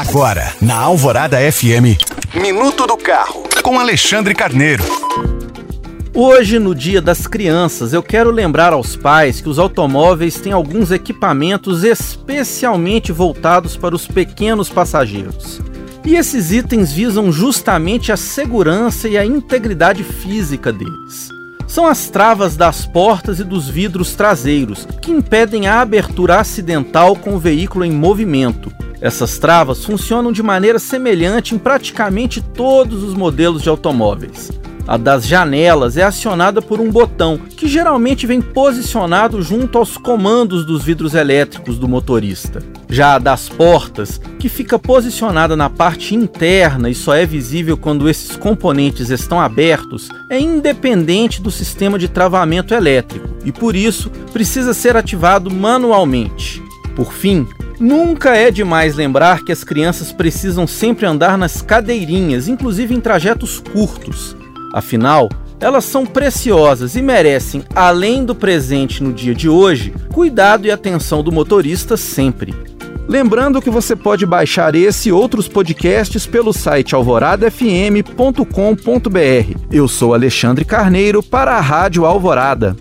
Agora, na Alvorada FM, Minuto do Carro, com Alexandre Carneiro. Hoje, no Dia das Crianças, eu quero lembrar aos pais que os automóveis têm alguns equipamentos especialmente voltados para os pequenos passageiros. E esses itens visam justamente a segurança e a integridade física deles. São as travas das portas e dos vidros traseiros, que impedem a abertura acidental com o veículo em movimento. Essas travas funcionam de maneira semelhante em praticamente todos os modelos de automóveis. A das janelas é acionada por um botão, que geralmente vem posicionado junto aos comandos dos vidros elétricos do motorista. Já a das portas, que fica posicionada na parte interna e só é visível quando esses componentes estão abertos, é independente do sistema de travamento elétrico e por isso precisa ser ativado manualmente. Por fim, Nunca é demais lembrar que as crianças precisam sempre andar nas cadeirinhas, inclusive em trajetos curtos. Afinal, elas são preciosas e merecem, além do presente no dia de hoje, cuidado e atenção do motorista sempre. Lembrando que você pode baixar esse e outros podcasts pelo site alvoradafm.com.br. Eu sou Alexandre Carneiro para a Rádio Alvorada.